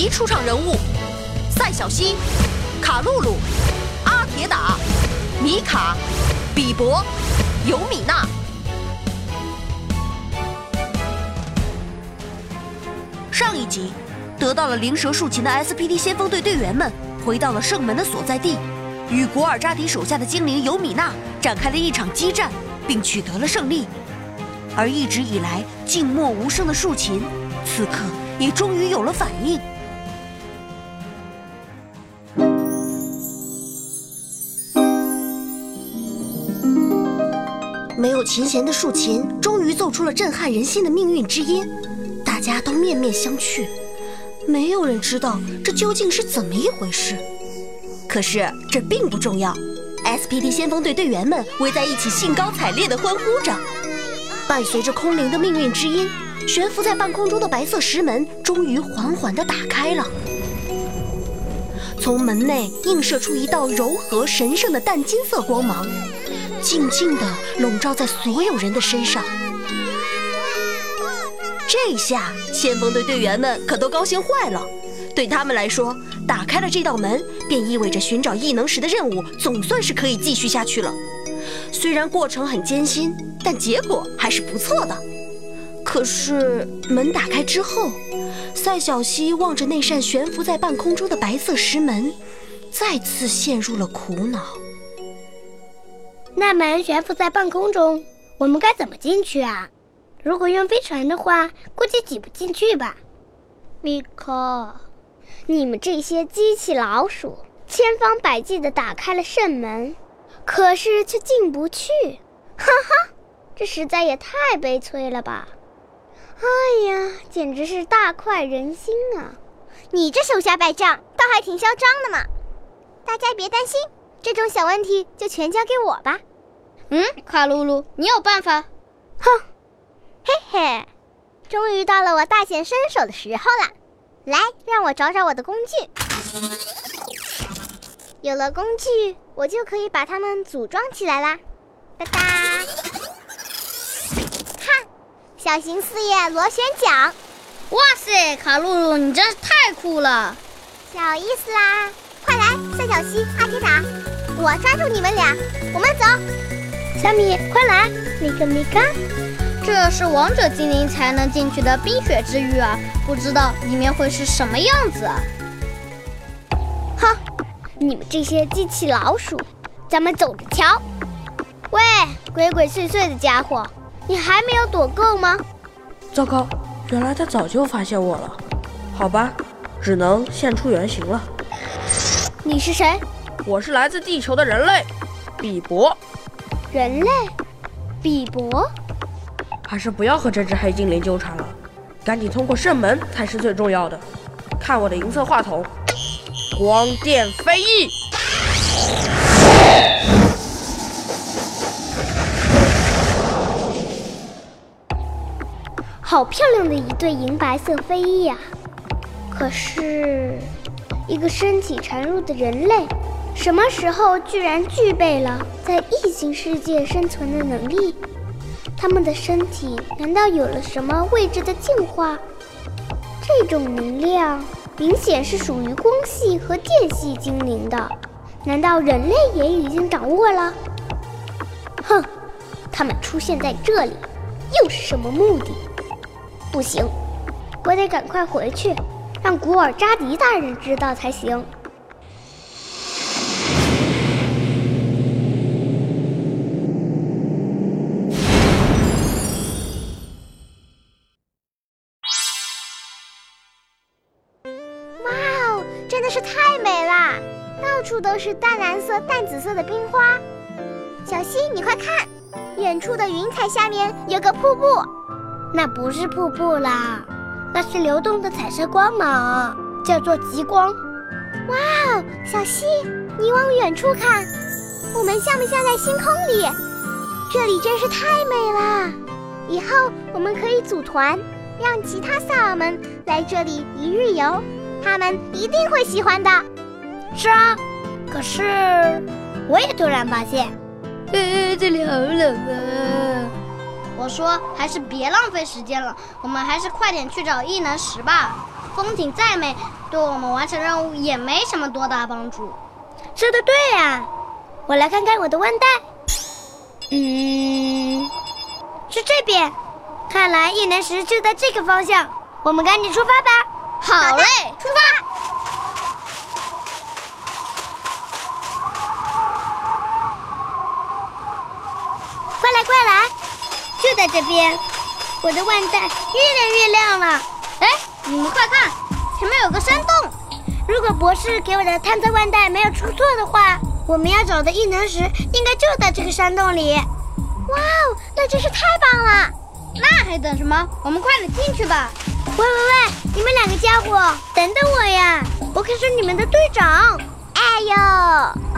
及出场人物：赛小西、卡露露、阿铁打、米卡、比伯、尤米娜。上一集，得到了灵蛇竖琴的 SPD 先锋队队员们回到了圣门的所在地，与古尔扎迪手下的精灵尤米娜展开了一场激战，并取得了胜利。而一直以来静默无声的竖琴，此刻也终于有了反应。没有琴弦的竖琴，终于奏出了震撼人心的命运之音，大家都面面相觑，没有人知道这究竟是怎么一回事。可是这并不重要，SPD 先锋队队员们围在一起，兴高采烈地欢呼着。伴随着空灵的命运之音，悬浮在半空中的白色石门终于缓缓地打开了。从门内映射出一道柔和神圣的淡金色光芒，静静地笼罩在所有人的身上。这下，先锋队队员们可都高兴坏了。对他们来说，打开了这道门，便意味着寻找异能石的任务总算是可以继续下去了。虽然过程很艰辛，但结果还是不错的。可是门打开之后，赛小西望着那扇悬浮在半空中的白色石门，再次陷入了苦恼。那门悬浮在半空中，我们该怎么进去啊？如果用飞船的话，估计挤不进去吧。米可，你们这些机器老鼠，千方百计地打开了圣门，可是却进不去。哈哈，这实在也太悲催了吧！哎呀，简直是大快人心啊！你这手下败将倒还挺嚣张的嘛！大家别担心，这种小问题就全交给我吧。嗯，卡露露，你有办法？哼，嘿嘿，终于到了我大显身手的时候了。来，让我找找我的工具。有了工具，我就可以把它们组装起来啦。哒哒，看，小型四叶螺旋桨。哇塞，卡露露，你真是太酷了！小意思啦，快来，赛小西、阿铁塔，我抓住你们俩，我们走。小米，快来，米格米嘎。这是王者精灵才能进去的冰雪之域啊，不知道里面会是什么样子。哼，你们这些机器老鼠，咱们走着瞧。喂，鬼鬼祟祟的家伙，你还没有躲够吗？糟糕，原来他早就发现我了。好吧，只能现出原形了。你是谁？我是来自地球的人类，比伯。人类，比伯。还是不要和这只黑精灵纠缠了，赶紧通过圣门才是最重要的。看我的银色话筒，光电飞翼！好漂亮的一对银白色飞翼啊！可是，一个身体孱弱的人类，什么时候居然具备了在异形世界生存的能力？他们的身体难道有了什么未知的进化？这种能量明显是属于光系和电系精灵的，难道人类也已经掌握了？哼，他们出现在这里，又是什么目的？不行，我得赶快回去，让古尔扎迪大人知道才行。的是太美啦！到处都是淡蓝色、淡紫色的冰花。小溪，你快看，远处的云彩下面有个瀑布。那不是瀑布啦，那是流动的彩色光芒，叫做极光。哇哦，小溪，你往远处看，我们像不像在星空里？这里真是太美了。以后我们可以组团，让其他萨尔们来这里一日游，他们一定会喜欢的。是啊，可是我也突然发现，呃，这里好冷啊。我说，还是别浪费时间了，我们还是快点去找异能石吧。风景再美，对我们完成任务也没什么多大帮助。说的对呀，我来看看我的腕带。嗯，是这边。看来异能石就在这个方向，我们赶紧出发吧。好嘞，出发！快来快来，就在这边。我的腕带越来越亮了。哎，你们快看，前面有个山洞。如果博士给我的探测腕带没有出错的话，我们要找的异能石应该就在这个山洞里。哇哦，那真是太棒了！那还等什么？我们快点进去吧！喂喂喂，你们两个家伙，等等我呀！我可是你们的队长。哎呦，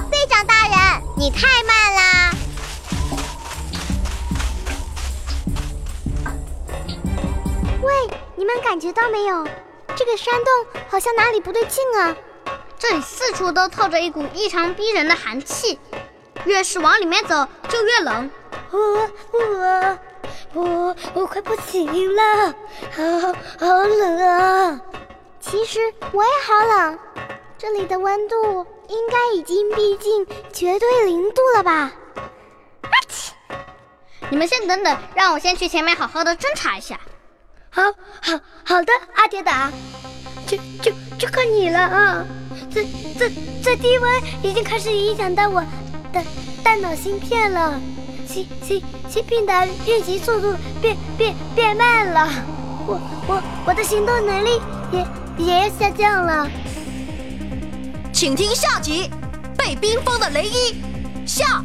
队长大人，你太慢啦！喂，你们感觉到没有？这个山洞好像哪里不对劲啊！这里四处都透着一股异常逼人的寒气，越是往里面走就越冷。我我快不行了，好好冷啊！其实我也好冷，这里的温度应该已经逼近绝对零度了吧？阿嚏！你们先等等，让我先去前面好好的侦查一下。好，好，好的，阿铁打，就就就靠你了啊！这这这低温已经开始影响到我的大脑芯片了，新新新病的运行速度变变变慢了，我我我的行动能力也也下降了。请听下集：被冰封的雷伊下。